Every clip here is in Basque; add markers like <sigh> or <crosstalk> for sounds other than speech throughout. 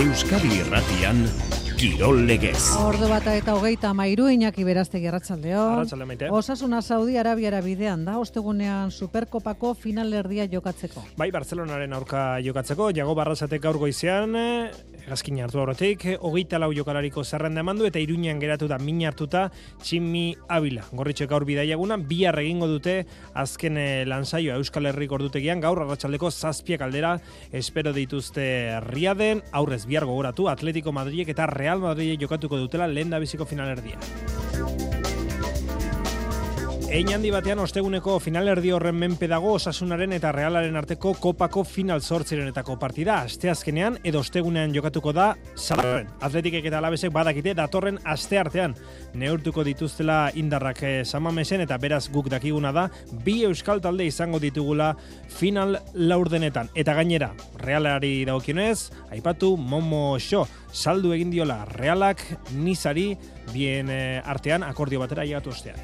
Euskadi Irratian Kirol Legez. Ordu bata eta hogeita mairu inaki berazte gerratzaldeo. Osasuna Saudi Arabiara bidean da, ostegunean Superkopako finalerdia jokatzeko. Bai, Barcelonaren aurka jokatzeko, jago barrazatek gaur goizean, egazkin hartu aurretik, hogeita lau jokalariko zerrenda emandu eta iruñan geratu da min hartuta Tximi Abila. Gorritxo gaur bidaiaguna, bihar egingo dute azken eh, lansaioa Euskal Herrik ordutegian, gaur arratsaldeko zazpiak aldera, espero dituzte riaden, aurrez bihar gogoratu, Atletico Madridek eta Real Madrid jokatuko dutela lehen da biziko finalerdia. Ein handi batean osteguneko finalerdi horren menpe dago osasunaren eta realaren arteko kopako final sortzirenetako partida. Asteazkenean edo ostegunean jokatuko da zabarren. Atletikek eta alabesek badakite datorren aste artean. Neurtuko dituztela indarrak eh, samamesen eta beraz guk dakiguna da bi euskal talde izango ditugula final laurdenetan. Eta gainera, realari dagokionez, aipatu Momo Show saldu egin diola realak nizari bien eh, artean akordio batera llegatu ostean.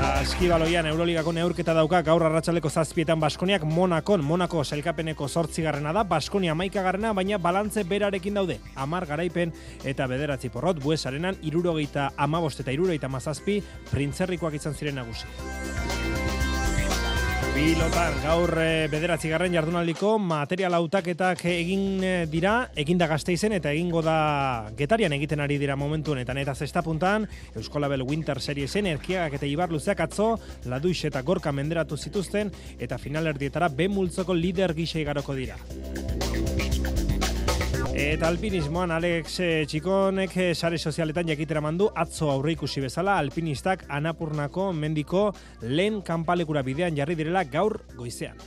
Saskibaloian Euroligako neurketa dauka gaur arratsaleko zazpietan Baskoniak Monakon, Monako selkapeneko zortzigarrena da, Baskonia maikagarrena, baina balantze berarekin daude. Amar garaipen eta bederatzi porrot, buesarenan irurogeita amabost eta irurogeita mazazpi, printzerrikoak izan ziren nagusi. Pilotan gaur e, bederatzi garren jardunaldiko material hautaketak egin eh, dira, eginda gazteizen eta egingo da getarian egiten ari dira momentu honetan eta zesta puntan Euskolabel Winter Seriesen erkiagak eta Ibar Luzeak atzo Laduix eta Gorka menderatu zituzten eta finalerdietara B multzoko lider gisa igaroko dira. Eta alpinismoan Alex eh, Txikonek eh, sare sozialetan jakitera mandu atzo aurre ikusi bezala alpinistak anapurnako mendiko lehen kanpalekura bidean jarri direla gaur goizean.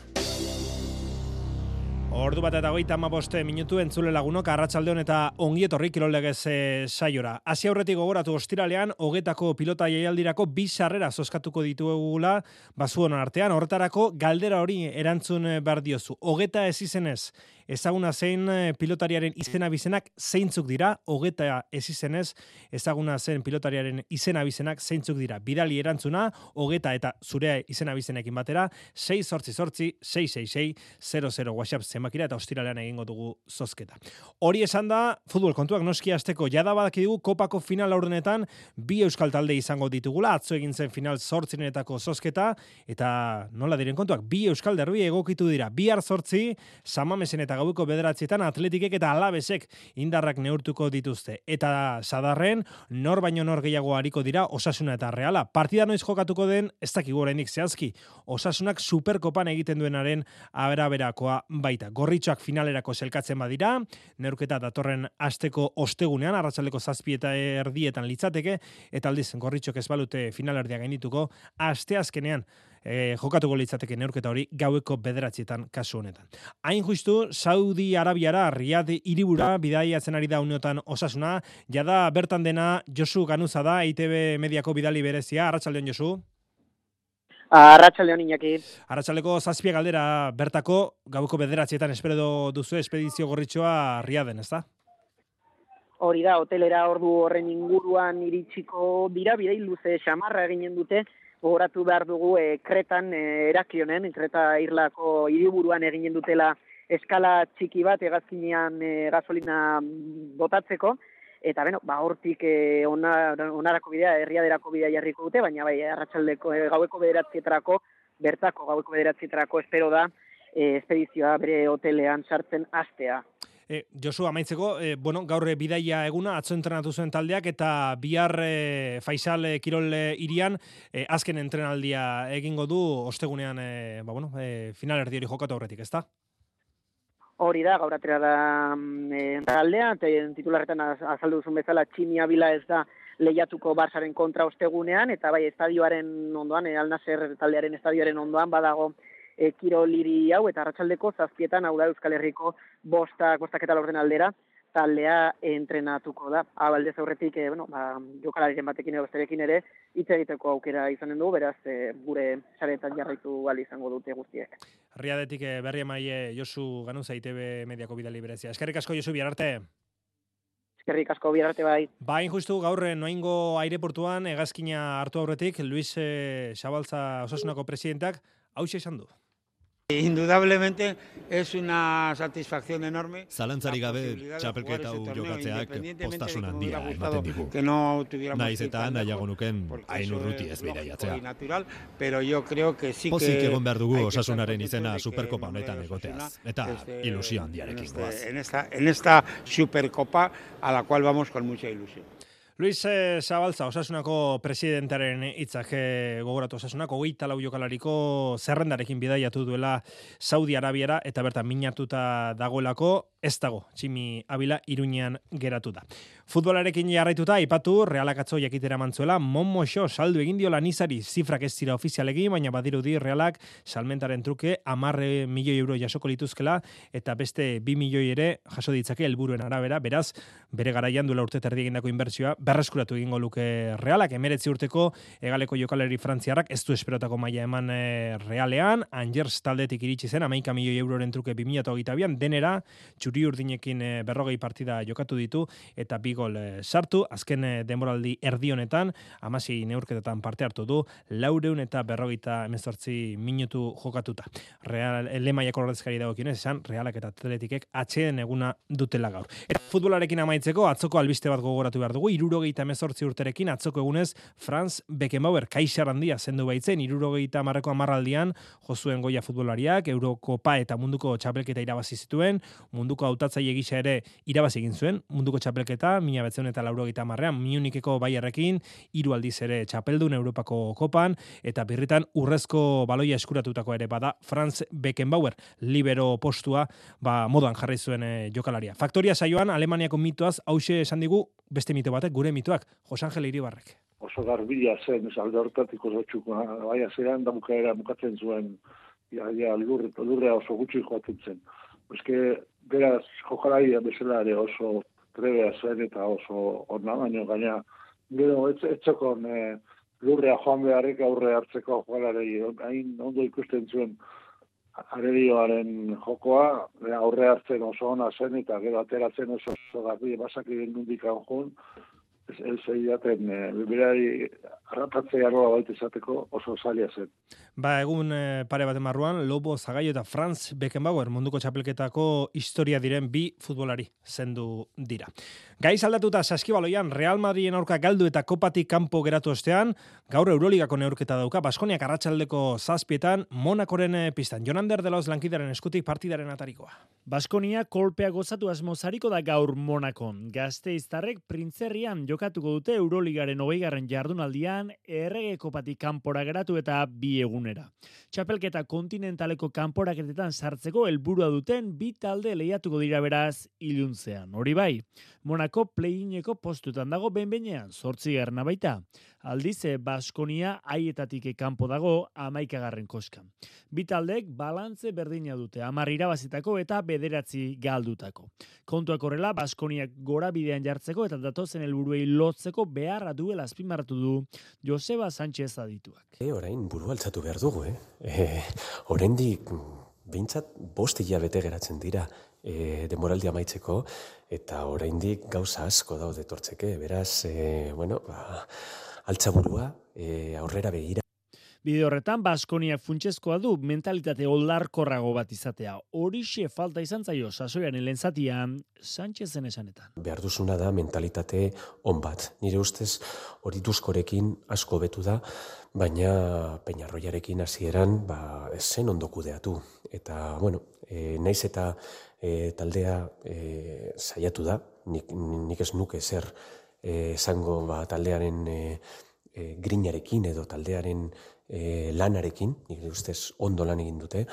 Ordu bat eta goita ama boste minutu entzule lagunok arratsaldeon eta ongietorri kirolegez e, saiora. Asia aurretik gogoratu ostiralean, hogetako pilota jaialdirako bi sarrera zoskatuko dituegula bazuon artean. Horretarako galdera hori erantzun behar diozu. Hogeta ez izenez, ezaguna zein eh, pilotariaren izena bizenak zeintzuk dira, hogeta ez izenez, ezaguna zen pilotariaren izena bizenak zeintzuk dira. Bidali erantzuna, hogeta eta zure izena bizenekin batera, 6 sortzi sortzi, 666 WhatsApp zenbakira eta ostiralean egingo dugu zozketa. Hori esan da, futbol kontuak noski azteko jada badaki dugu kopako final aurdenetan bi euskal talde izango ditugula, atzo egin zen final sortzinetako zozketa, eta nola diren kontuak, bi euskal derbi egokitu dira, bi sortzi, samamesen eta gaueko bederatzietan atletikek eta alabesek indarrak neurtuko dituzte. Eta sadarren, nor baino nor gehiago hariko dira osasuna eta reala. Partida noiz jokatuko den, ez dakigu oraindik zehazki, osasunak superkopan egiten duenaren abera-berakoa baita. Gorritxoak finalerako zelkatzen badira, neurketa datorren asteko ostegunean, arratzaleko zazpi eta erdietan litzateke, eta aldiz, gorritxok ez balute finalerdia gainituko, asteazkenean e, jokatuko litzateke neurketa hori gaueko bederatzietan kasu honetan. Hain justu, Saudi Arabiara, Riad iribura, bidaiatzen ari da uniotan osasuna, jada bertan dena Josu Ganuza da, ITB mediako bidali berezia, Arratxaldeon Josu? Arratxaldeon inaki. Arratxaldeko zazpia galdera bertako, gaueko bederatzietan espero duzu espedizio gorritxoa Riaden, ez da? Hori da, hotelera ordu horren inguruan iritsiko dira, bidei luze xamarra eginen dute, gogoratu behar dugu e, kretan e, erakionen, kreta irlako hiriburuan eginen dutela eskala txiki bat egazkinean e, gasolina botatzeko, eta beno, ba, hortik e, onarako bidea, herriaderako bidea jarriko dute, baina bai, arratsaldeko e, gaueko bederatzietarako, bertako gaueko bederatzietarako espero da, e, espedizioa bere hotelean sartzen astea. E, Josu, amaitzeko, e, bueno, gaur bidaia eguna, atzo entrenatu zuen taldeak, eta bihar e, Faisal e, Kirol irian, e, azken entrenaldia egingo du, ostegunean, e, ba, bueno, e, final erdi hori jokatu aurretik, ezta? Hori da, gaur atera da e, taldea, titularretan azaldu duzun bezala, tximia bila ez da lehiatuko Barsaren kontra ostegunean, eta bai, estadioaren ondoan, e, alnazer taldearen estadioaren ondoan, badago, e, kiroliri hau eta arratsaldeko zazpietan hau da Euskal Herriko bosta bostaketa lorden aldera taldea entrenatuko da. Abaldez aurretik, e, bueno, ba, jokalariren batekin edo besterekin ere, hitz egiteko aukera izanen du, beraz, e, gure saretan jarraitu gali izango dute guztiek. Riadetik e, berri emaie Josu Ganuza ITB Mediako Bidali Berezia. Eskerrik asko Josu biararte. Eskerrik asko biararte bai. Bain justu gaur noingo aireportuan egazkina hartu aurretik Luis e, Xabalza Osasunako presidentak hau esan du. Indudablemente es una satisfacción enorme. Zalantzari la gabe, txapelketa hau jokatzeak postasun handia ematen digu. No Naiz eta nahiago nuken hain urruti ez bidaiatzea. natural, pero yo creo que sí Pozik que egon behar dugu osasunaren izena Superkopa honetan egoteaz. Eta ilusio handiarekin goaz. En esta, en esta Supercopa a la cual vamos con mucha ilusión. Luis eh, Zabalza, osasunako presidentaren hitzak eh, gogoratu osasunak, hogeita lau jokalariko zerrendarekin bidaiatu duela Saudi Arabiara eta bertan minatuta dagoelako, ez dago, Tximi Abila iruñean geratu da. Futbolarekin jarraituta, ipatu, realak atzo jakitera mantzuela, monmoxo saldu egin dio lanizari zifrak ez dira ofizialegi, baina badirudi realak salmentaren truke amarre milioi euro jasoko lituzkela, eta beste bi milioi ere jaso ditzake helburuen arabera, beraz, bere garaian duela urte terdi egindako inbertsioa berreskuratu egingo luke realak, emeretzi urteko egaleko jokaleri frantziarrak ez du esperotako maila eman e, realean, Angers taldetik iritsi zen, amaika milioi euroren truke 2008an, denera, txuri urdinekin e, berrogei partida jokatu ditu, eta bi gol e, sartu, azken e, denboraldi erdi honetan, amasi neurketetan parte hartu du, laureun eta berrogeita emezortzi minutu jokatuta. Real, lemaiako ordezkari dagokionez, esan, realak eta atletikek atxeen eguna dutela gaur. Eta futbolarekin amaitzeko, atzoko albiste bat gogoratu behar dugu, irurogeita emezortzi urterekin, atzoko egunez, Franz Beckenbauer, kaixar handia zendu baitzen, irurogeita marreko amarraldian, jozuen goia futbolariak, Eurokopa eta munduko txapelketa irabazi zituen, munduko hautatzaile gisa ere irabazi egin zuen, munduko txapelketa, mila betzen eta laurogeita marrean, Munich-eko baiarrekin, hiru aldiz ere txapeldun Europako kopan, eta birritan urrezko baloia eskuratutako ere bada Franz Beckenbauer, libero postua, ba, modan jarri zuen e, jokalaria. Faktoria saioan, Alemaniako mitoaz, hause esan digu, beste mito batek, gure mitoak, Jos Angel Iribarrek. oso garbila zen, ez alde hortatik oso txuko, baina zeran da bukaera bukatzen zuen, ja, ja, lurre, lurrea oso gutxi joaten zen. Eske, beraz, jokalaria bezala ere oso trebea zen eta oso ona, baina gaina, gero, ez, etzokon e, lurrea joan beharrik aurre hartzeko jokalari, hain ondo ikusten zuen arerioaren jokoa, e, aurre hartzen oso ona zen eta gero ateratzen oso, oso garbi basakiden nundik anjun, ez, ez eidaten, e, berari harrapatzea nola baita izateko oso zaila zen. Ba, egun e, pare baten marruan, Lobo Zagaio eta Franz Beckenbauer munduko txapelketako historia diren bi futbolari zendu dira. Gaiz aldatuta saskibaloian Real Madriden aurka galdu eta kopatik kanpo geratu ostean, gaur Euroligako neurketa dauka, Baskoniak arratsaldeko zazpietan, Monakoren eh, pistan. Jonander de los lankidaren eskutik partidaren atarikoa. Baskonia kolpea gozatu asmozariko da gaur Monakon. Gazte iztarrek printzerrian jokatuko dute Euroligaren hogeigarren jardunaldian errege kopatik kanpora geratu eta bi egunera. Txapelketa kontinentaleko kanporaketetan sartzeko helburua duten bi talde lehiatuko dira beraz iluntzean. Hori bai, Monako play-ineko postutan dago benbenean, sortzi garna baita. Aldize, Baskonia aietatik kanpo dago amaikagarren koskan. Bi taldeek balantze berdina dute, amar irabazitako eta bederatzi galdutako. Kontuak horrela, Baskoniak gora bidean jartzeko eta datozen helburuei lotzeko beharra duela azpimarratu du Joseba Sánchez adituak. E, orain buru altzatu behar dugu, eh? E, oraindik behintzat bost hilabete geratzen dira e, demoraldi amaitzeko, eta oraindik gauza asko daude tortzeke, beraz, e, bueno, ba, altzaburua, e, aurrera begira. Bide horretan, Baskoniak funtsezkoa du mentalitate oldarkorrago bat izatea. Horixe falta izan zaio sasoian lehen zatian, Sánchezen esanetan. Behar duzuna da mentalitate on bat. Nire ustez hori duzkorekin asko betu da, baina Peñarroiarekin hasieran ba, zen ondo kudeatu. Eta, bueno, e, naiz eta e, taldea e, saiatu da, nik, nik ez nuke zer e, esango ba, taldearen e, e, grinarekin edo taldearen e, lanarekin, nire ustez ondo lan egin dute,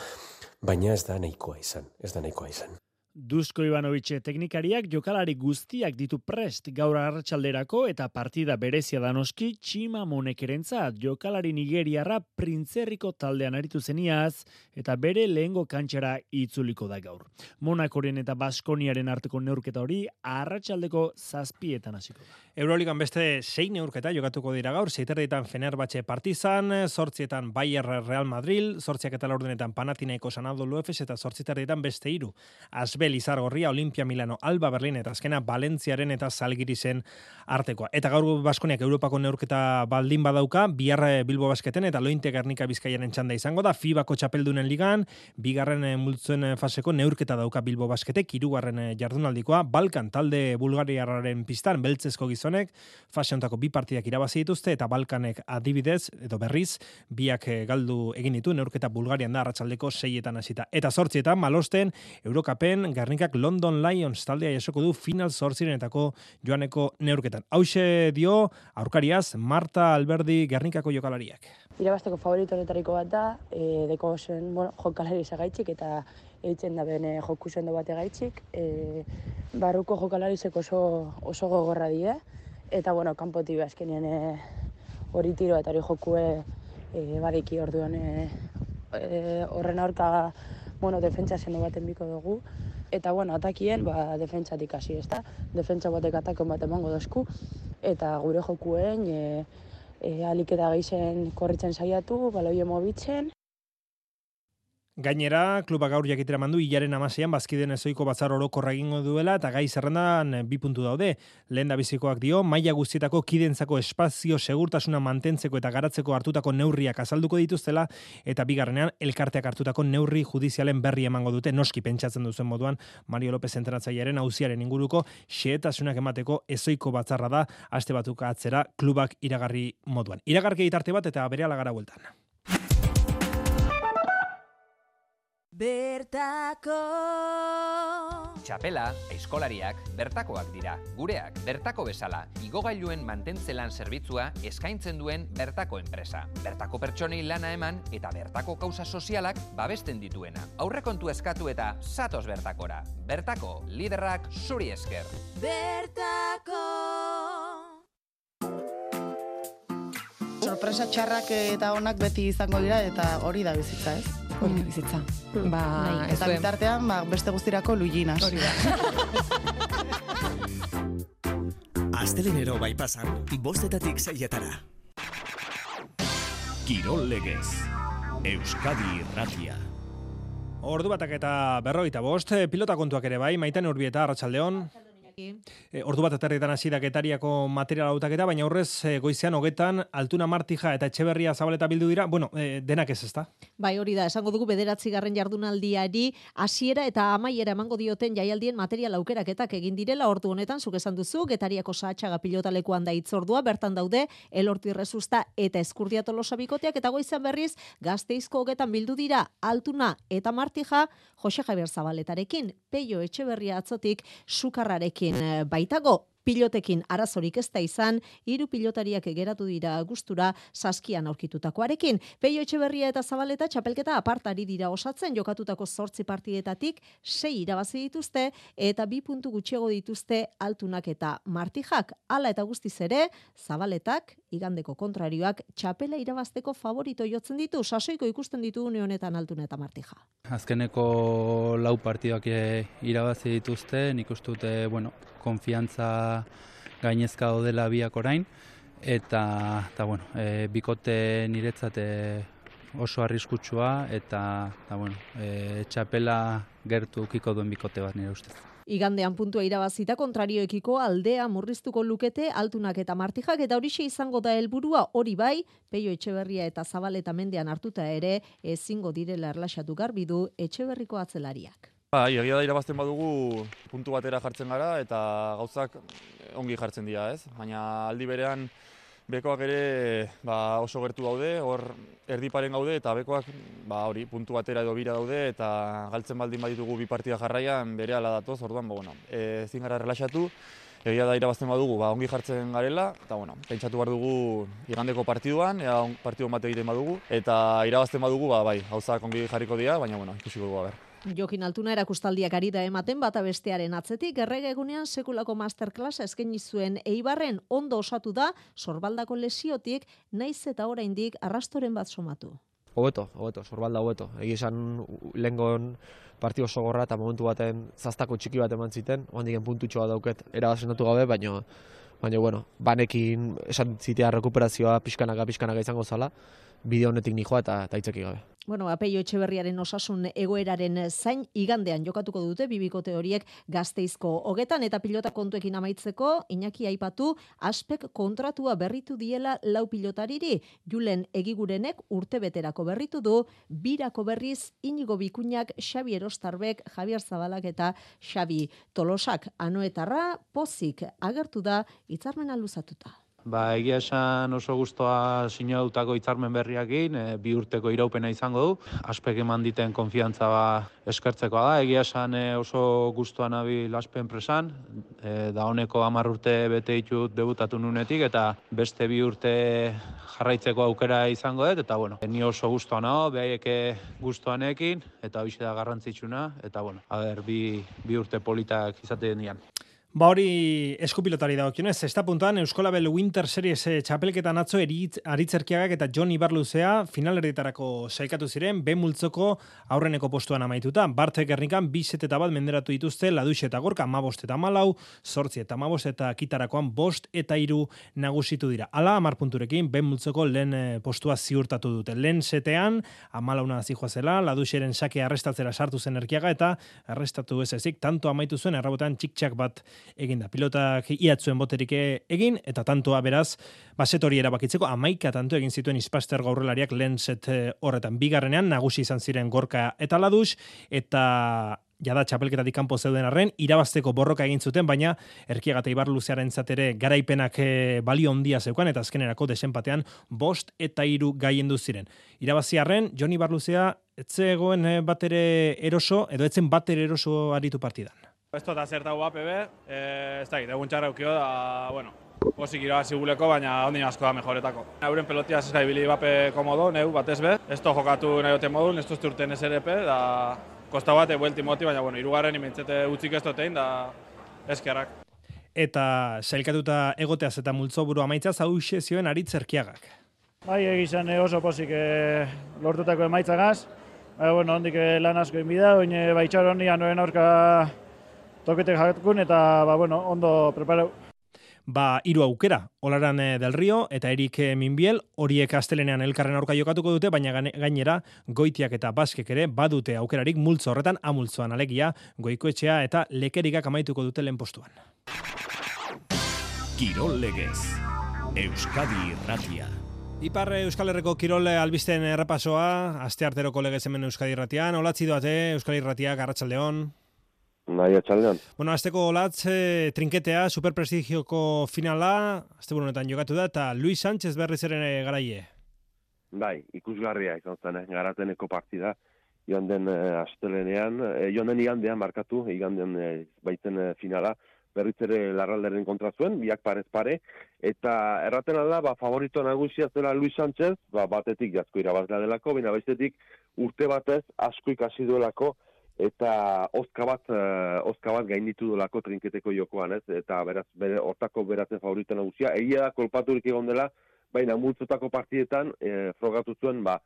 baina ez da nahikoa izan, ez da nahikoa izan. Dusko Ivanovic teknikariak jokalari guztiak ditu prest gaur arratsalderako eta partida berezia danoski Txima Monekerentzat jokalari nigeriarra printzerriko taldean aritu zeniaz eta bere lehengo kantxara itzuliko da gaur. Monakoren eta Baskoniaren arteko neurketa hori arratsaldeko zazpietan hasiko da. Euroligan beste sei neurketa jokatuko dira gaur, zeiterdetan Fenerbahce Partizan, sortzietan Bayer Real Madrid, sortziak eta laurdenetan Panathinaiko Sanadolu Efes eta sortziterdetan beste hiru. Asbel Lizargorria, Olimpia Milano, Alba Berlin eta azkena Valentziaren eta Zalgirizen artekoa. Eta gaur Baskoniak Europako neurketa baldin badauka, biarre Bilbo Basketen eta Lointe Garnika Bizkaiaren txanda izango da, FIBako txapeldunen ligan, bigarren multzuen faseko neurketa dauka Bilbo Basketek, hirugarren jardunaldikoa, Balkan talde Bulgariarraren pistan, beltzezko gizonek, fase bi partidak irabazi dituzte, eta Balkanek adibidez, edo berriz, biak galdu egin ditu, neurketa Bulgarian da, arratsaldeko seietan hasita. Eta sortzietan, malosten, Eurokapen, Garnikak London Lions taldea jasoko du final sortzirenetako joaneko neurketan. Hauxe dio, aurkariaz, Marta Alberdi Gernikako jokalariak. Irabasteko favorito honetariko bat da, e, deko zen, bueno, jokalari zagaitxik eta eitzen da bene joku zendo bate gaitxik. E, barruko jokalarizeko oso, oso gogorra die, eta bueno, kanpoti azkenien e, hori tiro eta hori jokue e, badiki orduan e, e, horren aurka bueno, defentsa zendo baten biko dugu. Eta, bueno, atakien, ba, defentsatik hasi, ez da? Defentsa batek atakon bat emango dozku. Eta gure jokuen, e, e, alik eta geizen korritzen saiatu, baloio mobitzen, Gainera, kluba gaur jakitera mandu, hilaren amasean, bazkiden ezoiko batzar orokorra egingo duela, eta gai zerrendan bi puntu daude. Lehen da bizikoak dio, maila guztietako kidentzako espazio segurtasuna mantentzeko eta garatzeko hartutako neurriak azalduko dituztela, eta bigarrenean, elkarteak hartutako neurri judizialen berri emango dute, noski pentsatzen duzen moduan, Mario López entratzaiaren hauziaren inguruko, xeetasunak emateko ezoiko batzarra da, aste batuka atzera, klubak iragarri moduan. Iragarke itarte bat eta bere alagara bueltan. Bertako Txapela, eskolariak, bertakoak dira. Gureak, bertako bezala, igogailuen mantentzelan zerbitzua eskaintzen duen bertako enpresa. Bertako pertsonei lana eman eta bertako kauza sozialak babesten dituena. Aurrekontu eskatu eta satos bertakora. Bertako, liderrak zuri esker. Bertako Sorpresa txarrak eta onak beti izango dira eta hori da bizitza, ez? Hori bizitza. Mm. Ba, Nahi, eta bitartean, ba, beste guztirako luiginas. Hori da. <laughs> Astelenero bai pasan, bostetatik zeietara. Kirol legez, Euskadi Irratia. Ordu batak eta berroita bost, pilota kontuak ere bai, maitan urbieta, Arratxaldeon. E, ordu bat aterrietan hasi da getariako material hautaketa, baina horrez e, goizean hogetan altuna martija eta etxeberria zabaleta bildu dira, bueno, e, denak ez ezta? Bai, hori da, esango dugu bederatzi garren jardunaldiari hasiera eta amaiera emango dioten jaialdien material aukeraketak egin direla. Ordu honetan, zuk esan duzu, getariako saatxaga pilotalekuan da itzordua, bertan daude, elorti rezusta eta eskurdia tolosa bikoteak, eta goizean berriz, gazteizko hogetan bildu dira altuna eta martija, Jose Javier Zabaletarekin, peio etxeberria atzotik, sukarrarekin Eh, baitago pilotekin arazorik ez da izan, hiru pilotariak egeratu dira gustura saskian aurkitutakoarekin. Peio Etxeberria eta Zabaleta txapelketa apartari dira osatzen jokatutako zortzi partietatik sei irabazi dituzte eta bi puntu gutxiago dituzte altunak eta martijak. Hala eta guztiz ere, Zabaletak igandeko kontrarioak txapela irabazteko favorito jotzen ditu, sasoiko ikusten ditu une honetan altuna eta martija. Azkeneko lau partidak irabazi dituzte, nik ustute, bueno, konfiantza gainezka dela biak orain, eta, eta bueno, e, bikote niretzat oso arriskutsua, eta, eta bueno, e, txapela gertu ukiko duen bikote bat nire ustez. Igandean puntua irabazita kontrarioekiko aldea murriztuko lukete altunak eta martijak eta horixe izango da helburua hori bai, peio etxeberria eta zabaleta mendean hartuta ere ezingo direla erlaxatu garbi du etxeberriko atzelariak. Ba, egia da irabazten badugu puntu batera jartzen gara eta gauzak ongi jartzen dira, ez? Baina aldi berean bekoak ere ba, oso gertu daude, hor erdiparen gaude eta bekoak ba, hori puntu batera edo bira daude eta galtzen baldin baditugu bi partida jarraian bere ala datoz, orduan, ba, bueno, e, ezin gara relaxatu, egia da irabazten badugu, ba, ongi jartzen garela, eta bueno, pentsatu behar dugu igandeko partiduan, ea partidu bat egiten badugu, eta irabazten badugu, ba, bai, gauzak ongi jarriko dira, baina bueno, ikusiko dugu, ber. Jokin Altuna erakustaldiak ari da ematen bata bestearen atzetik, errege egunean sekulako masterclass eskaini zuen Eibarren ondo osatu da, sorbaldako lesiotik, naiz eta oraindik arrastoren bat somatu. Hobeto, hobeto, sorbalda hobeto. Egi esan lengon partio oso gorra eta momentu baten zaztako txiki bat eman ziten, oan puntutxoa dauket erabazen gabe, baina baina bueno, banekin esan zitea rekuperazioa pixkanaka pixkanaka izango zala, bideo honetik nijoa eta, eta gabe. Bueno, apeio etxeberriaren osasun egoeraren zain igandean jokatuko dute bibikote horiek gazteizko hogetan eta pilota kontuekin amaitzeko Iñaki aipatu aspek kontratua berritu diela lau pilotariri Julen egigurenek urte beterako berritu du birako berriz inigo bikuñak Xabi Erostarbek Javier Zabalak eta Xabi Tolosak anoetarra pozik agertu da hitzarmena luzatuta. Ba, egia esan oso guztua sinadutako hitzarmen berriakin, e, bi urteko iraupena izango du. Aspek eman diten konfiantza ba, eskertzekoa da. Egia esan e, oso guztua nabi laspen presan, e, da honeko hamar urte bete ditut debutatu nunetik, eta beste bi urte jarraitzeko aukera izango dut, eta bueno, ni oso guztua nago, behaieke guztuanekin, eta hoxe da garrantzitsuna, eta bueno, a ber, bi, bi urte politak izate nian. Ba hori eskupilotari da okionez, esta puntuan Euskolabel Winter Series e, txapelketan atzo eritz, aritzerkiagak eta Johnny Barluzea finalerditarako saikatu ziren, be multzoko aurreneko postuan amaituta. Bartek ernikan biset eta bat menderatu dituzte, ladux eta gorka, ma bost eta malau, sortzi eta ma bost eta kitarakoan bost eta iru nagusitu dira. Ala, amar punturekin, be multzoko lehen eh, postua ziurtatu dute. Lehen setean, amalauna zijoa zela, laduxeren sake arrestatzera sartu zen erkiaga eta arrestatu ez ezik, tanto amaitu zuen errabotean txik bat egin da. Pilotak iatzuen boterik egin, eta tantoa beraz, baset hori erabakitzeko, amaika tanto egin zituen izpaster gaurrelariak lehen set eh, horretan. Bigarrenean, nagusi izan ziren gorka eta ladus, eta jada txapelketatik kanpo zeuden arren, irabazteko borroka egin zuten, baina erkiaga eta ibarluzearen zatere garaipenak eh, balio ondia zeukan, eta azkenerako desenpatean bost eta hiru gaien ziren. Irabazi arren, Joni Barluzea, etzegoen eh, batere eroso, edo etzen batere eroso aritu partidan. Esto da zertau bat, bebe, eh, ez da, egun txarra eukio da, bueno, posik irabazi guleko, baina ondin asko da mejoretako. Euren pelotia zezkai bili bape komodo, neu, batez be. Ez jokatu nahi ote modun, ez tozte urten SRP, da, kosta bat, ebuelti moti, baina, bueno, irugarren imentzete utzik ez dotein, da, eskerrak. Eta sailkatuta egoteaz eta multzo buru amaitza zau zioen aritzerkiagak. Bai, egizan oso posik e, lortutako emaitzagaz. Bai, bueno, ondik lan asko inbida, oin baitxar honi anoen aurka toketek jakun eta ba, bueno, ondo prepareu. Ba, hiru aukera, Olaran eh, del Rio eta Erik eh, Minbiel, horiek astelenean elkarren aurka jokatuko dute, baina gainera goitiak eta baskek ere badute aukerarik multzo horretan amultzoan alegia, goikoetxea eta lekerikak amaituko dute lehen postuan. Kirol legez, Euskadi Irratia. Ipar Euskal Herriko Kirol albisten errepasoa, aste arteroko legez hemen Euskadi Irratian, olatzi doate Euskadi Irratiak, Arratxaldeon. Nahi atxaldean. Bueno, azteko olatz, e, trinketea, superprestigioko finala, azte burunetan jokatu da, eta Luis Sánchez berriz ere garaie. Bai, ikusgarria izan zen, eh, garateneko partida, joan den eh, astelenean, eh, joan den igandean markatu, iganden eh, baiten eh, finala, berriz ere larralderen kontra zuen, biak parez pare, eta erraten alda, ba, favorito nagusia zela Luis Sánchez, ba, batetik jazko irabazla delako, baina bestetik urte batez asko ikasi duelako, eta ozka bat, uh, ozka bat gainditu dolako trinketeko jokoan, ez? Eta beraz, bere, hortako beratzen favorita nagusia. Egia da, kolpaturik egon dela, baina multzotako partietan, e, frogatu zuen, ba,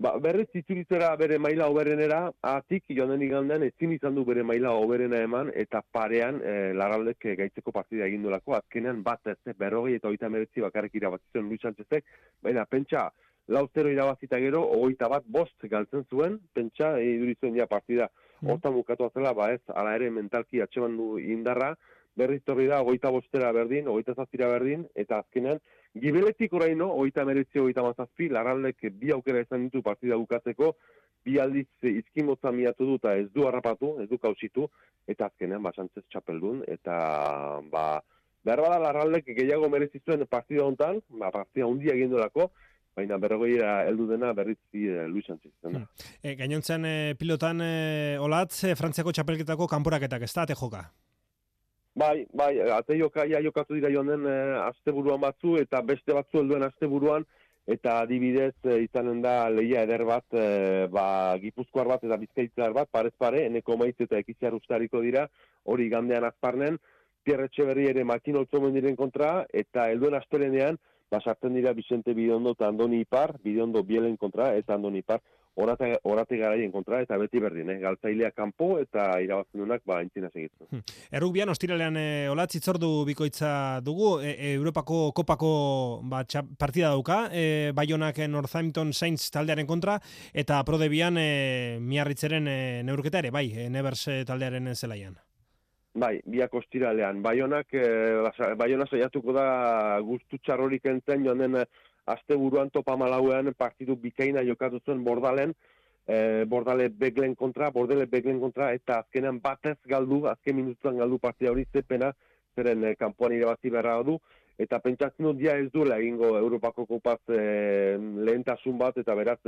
ba berriz itzuritzera bere maila oberenera, atik joan den ezin izan du bere maila oberena eman, eta parean e, laraldek gaitzeko partida egin dolako, azkenean bat ez, berrogei eta oita meretzi bakarrik irabazitzen Luis baina pentsa, lauzero irabazita gero, ogoita bat bost galtzen zuen, pentsa, iduritzen ja partida, mm. hortan bukatu azela, ba ez, ala ere mentalki atxeman du indarra, berriz torri da, ogoita bostera berdin, ogoita zazpira berdin, eta azkenean, gibeletik oraino, ogoita meretzi, ogoita mazazpi, larraldek bi aukera izan ditu partida bukatzeko, bi aldiz izkimotza miatu du, eta ez du harrapatu, ez du kausitu, eta azkenean, ba, santzez txapeldun, eta, ba, behar bada larraldek gehiago merezizuen partida hontan, ba, partida hundia egin baina berrogeira heldu dena berritzi e, Luis Sánchez. Hmm. E, gainontzen e, pilotan e, olatz, e, Frantziako txapelketako kanporaketak ez da, ate joka? Bai, bai, ate joka, ja jokatu dira joan e, asteburuan batzu, eta beste batzu helduen asteburuan, eta adibidez e, izanen da leia eder bat, e, ba, gipuzkoar bat eta bizkaitzar bat, parez pare, eneko maiz eta ekitziar ustariko dira, hori gandean azparnen, Pierre Etxeberri ere makin diren kontra, eta helduen astelenean, basartzen dira Vicente Bidondo eta Andoni Ipar, Bidondo Bielen kontra eta Andoni Ipar, orate, orate garaien kontra, eta beti berdin, eh? galtzailea kanpo eta irabaztenunak ba, entzina segitzen. Hmm. Errugbian, ostiralean e, olatz itzordu bikoitza dugu, e, e, Europako kopako ba, txap, partida dauka, e, Bayonak Northampton Saints taldearen kontra, eta prodebian e, miarritzeren e, neurketa ere, bai, e, Nevers taldearen zelaian. Bai, biak ostiralean. Baionak, e, Baiona saiatuko da guztu txarrorik entzen, joan den aste buruan topa malauean partidu bikaina jokatu zuen bordalen, e, bordale beglen kontra, bordele beglen kontra, eta azkenean batez galdu, azken minutuan galdu partida hori zepena, zeren e, kanpoan irabazi beharra du, eta pentsatzen dut ja ez duela egingo Europako kopaz e, lehentasun bat, eta beraz,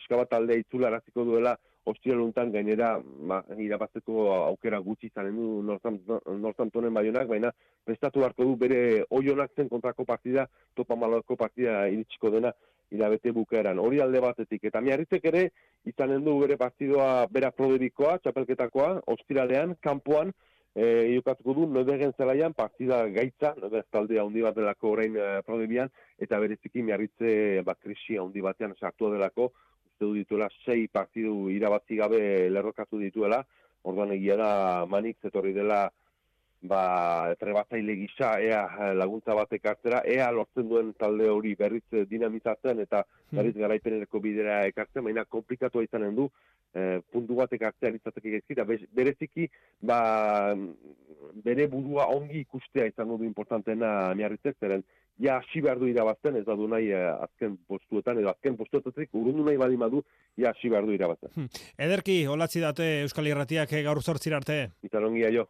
eskabat aldea itzula eraziko duela, ostia luntan gainera ma, irabazteko aukera gutxi izanen du Northamptonen baionak, baina prestatu harko du bere oionak zen kontrako partida, topa malako partida iritsiko dena irabete bukaeran. Hori alde batetik, eta miarritzek ere izanen du bere partidoa bera prodebikoa, txapelketakoa, ostiralean, kanpoan, e, iokatuko du, nodegen zelaian, partida gaitza, nodegen taldea handi bat delako orain e, prodebian, eta bereziki miarritze bat krisia handi batean sartua delako, uste dituela sei partidu irabazi gabe lerrokatu dituela, orduan egia da manik zetorri dela ba, trebatzaile gisa, ea laguntza batek hartzera, ea lortzen duen talde hori berriz dinamizatzen eta hmm. berriz garaipenereko bidera ekartzen, baina komplikatu izanen du, e, puntu batek hartzea izateke eta bereziki, ba, bere burua ongi ikustea izango du importantena miarritzek, zeren, ja hasi behar du irabazten, ez da du nahi eh, azken postuetan, edo azken postuetatik urundu nahi badi madu, ja hasi behar du irabazten. Hmm. Ederki, holatzi date Euskal Irratiak eh, gaur zortzir arte. Eta jo.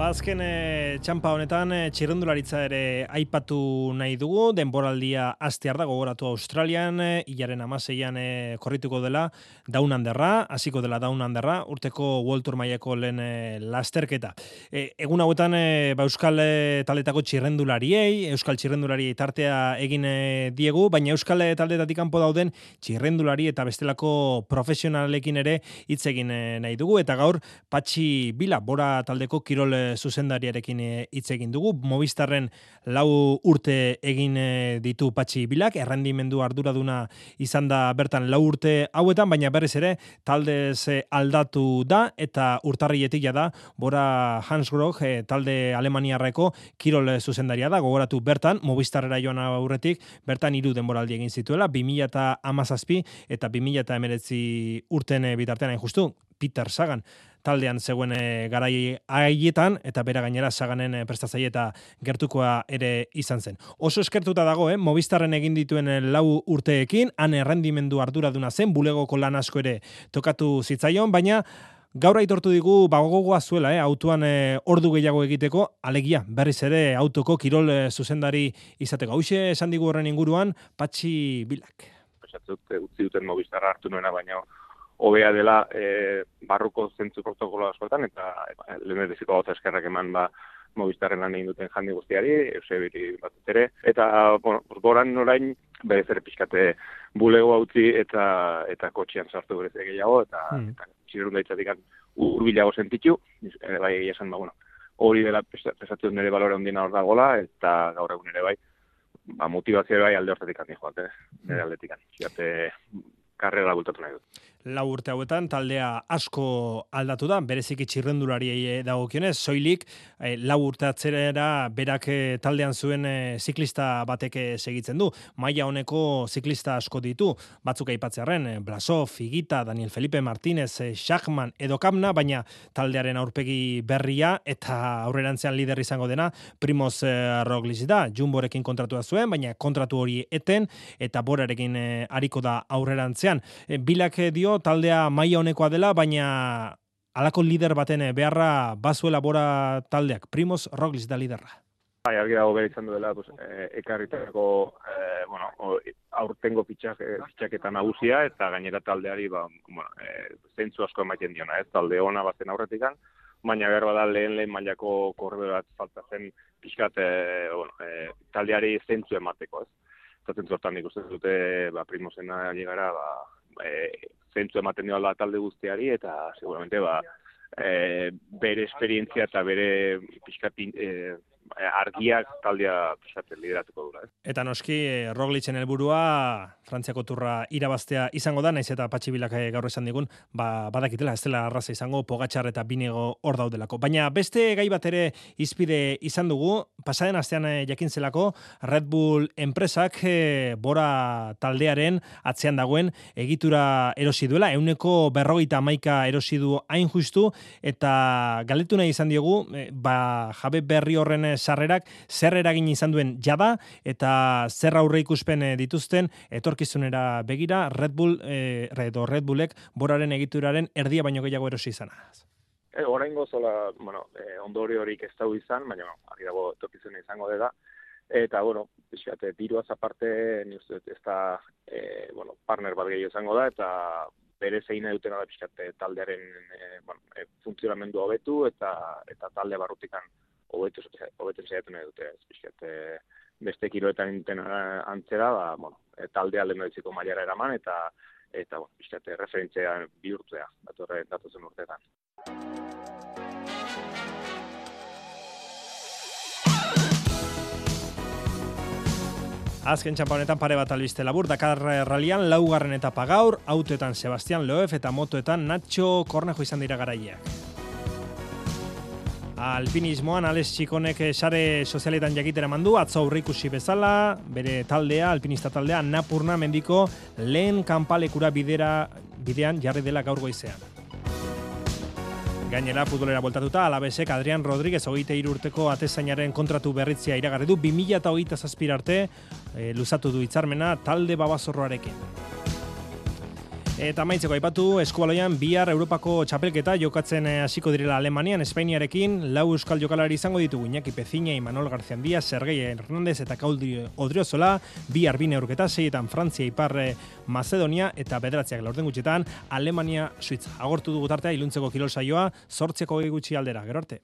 Bazken ba, e, txampa honetan e, txirrendularitza ere aipatu nahi dugu, denboraldia astear da gogoratu Australian, e, hilaren amaseian e, korrituko dela Down Underra, hasiko dela Down Underra, urteko World Tour maiako lehen e, lasterketa. E, egun hauetan e, ba, Euskal e, taletako txirrendulariei, Euskal txirrendulariei tartea egin e, diegu, baina Euskal taldetatik kanpo dauden txirrendulari eta bestelako profesionalekin ere hitz egin e, nahi dugu, eta gaur Patxi Bila, bora taldeko kirol zuzendariarekin eh, hitz egin dugu. Movistarren lau urte egin eh, ditu patxi bilak, errendimendu arduraduna izan da bertan lau urte hauetan, baina berriz ere taldez eh, aldatu da eta urtarrietik da bora Hans Groh, talde alemaniarreko kirol zuzendaria da, gogoratu bertan, Movistarrera joan aurretik, bertan hiru denboraldi egin zituela, 2000 eta amazazpi eta 2000 eta emeretzi urten bitartean justu, Peter Sagan taldean zegoen e, garai haietan eta bera gainera saganen e, prestatzaile eta gertukoa ere izan zen. Oso eskertuta dago, eh, Movistarren egin dituen eh, lau urteekin, han errendimendu arduraduna zen, bulegoko lan asko ere tokatu zitzaion, baina Gaur aitortu digu bagogoa zuela, eh, autoan ordu gehiago egiteko, alegia, berriz ere autoko kirol zuzendari izateko. Hauxe esan digu horren inguruan, patxi bilak. Esatzuk, utzi duten Movistarra hartu nuena, baina hobea dela e, barruko zentzu protokolo askotan, eta e, lehen ediziko gauza eskerrak eman ba, Movistarren lan egin duten jandi guztiari, eusebiri bat ere, eta, bueno, boran orain, bere zer pixkate bulego hautzi eta eta kotxean sartu gure gehiago, eta, hmm. eta txirrun daitzatik urbilago sentitzu, e, bai egia esan, ba, bueno, hori dela pesatu nire balore ondina hor dagoela, eta gaur egun ere bai, ba, motivazio bai alde horretik handi joate, nire hmm. aldetik handi. karrera bultatu nahi dut lau urte hauetan taldea asko aldatu da, bereziki txirrendulari dagokionez, soilik e, lau urte atzerera berak eh, taldean zuen e, ziklista batek segitzen du. Maia honeko ziklista asko ditu, batzuk aipatzearen, e, Blasov, Figita, Daniel Felipe Martínez, e, Schachman edo Kamna, baina taldearen aurpegi berria eta aurrerantzean lider izango dena, Primoz e, Roglic da, Jumborekin kontratua zuen, baina kontratu hori eten, eta borarekin e, ariko da aurrerantzean. E, bilak dio taldea maila honekoa dela, baina alako lider baten eh, beharra bazuela bora taldeak. Primoz Roglic da liderra. Bai, argi dago behar izan duela, pues, eh, ekarritako, eh, bueno, aurtengo pitxak, eh, pitxaketa nagusia, eta gainera taldeari, ba, bueno, eh, zentzu asko emaiten diona, ez, talde ona bazen aurretikan, baina behar bada lehen lehen mailako korbe bat falta zen pixkat, eh, bueno, eh, taldeari zentzu emateko, ez. Eta zentzu hortan ikusten dute, ba, primosena llegara, ba, e, zentzu ematen diola talde guztiari eta seguramente ba, e, bere esperientzia eta bere pixkat e, argiak taldea pisate lideratuko dura. Eh? Eta noski, eh, Roglicen helburua Frantziako turra irabaztea izango da, naiz eta patxibilak eh, gaur esan digun, ba, badakitela, ez dela arraza izango, pogatxar eta binego hor daudelako. Baina beste gai bat ere izpide izan dugu, pasaden astean eh, jakin zelako, Red Bull enpresak eh, bora taldearen atzean dagoen egitura erosi duela, euneko berrogeita maika erosi du hain justu, eta galetu nahi izan diogu, eh, ba, jabe berri horren eh, sarrerak zer eragin izan duen jada eta zer aurre ikuspen eh, dituzten etorkizunera begira Red Bull eh, edo Red Bullek boraren egituraren erdia baino gehiago erosi izana. E, oraingo zola, bueno, e, ondorio horik ez dau izan, baina bueno, argi dago etorkizuna izango dela. Eta, bueno, pixate, diruaz aparte, ni uste dut, ez da, e, bueno, partner bat gehiago izango da, eta bere zein dutena da pixate taldearen e, bueno, e, funtzionamendu hobetu eta eta talde barrutikan hobetu saiatu nahi dute. Ez pixate, beste kiroetan inten antzera, ba, bueno, e, taldea lehen ditziko mailara eraman, eta eta bueno, pixate, referentzia bihurtzea, datorre datozen urteetan. Azken txampa honetan pare bat albiste labur, Dakar ralian laugarren etapa gaur, autoetan Sebastian Loef eta motoetan Nacho Cornejo izan dira garaileak. Alpinismoan Alex Txikonek sare sozialetan jakitera mandu, atzo aurrikusi bezala, bere taldea, alpinista taldea, Napurna mendiko lehen kanpalekura bidera, bidean jarri dela gaur goizean. Gainera, futbolera voltatuta, alabesek Adrian Rodríguez hogeite urteko atezainaren kontratu berritzia iragarri du, 2000 eta hogeita zazpirarte e, luzatu du hitzarmena talde babazorroarekin. Eta maitzeko aipatu, eskubaloian bihar Europako txapelketa jokatzen eh, hasiko direla Alemanian, Espainiarekin, lau euskal jokalari izango ditugu Iñaki Pezina, Imanol Garziandia, Sergei Hernandez eta Kauldi Odriozola, bihar bine aurketa, seietan Frantzia, Iparre, Macedonia eta bederatziak laurten gutxetan, Alemania, Suitza. Agortu dugu tartea, iluntzeko kirol saioa, sortzeko gutxi aldera, gero arte.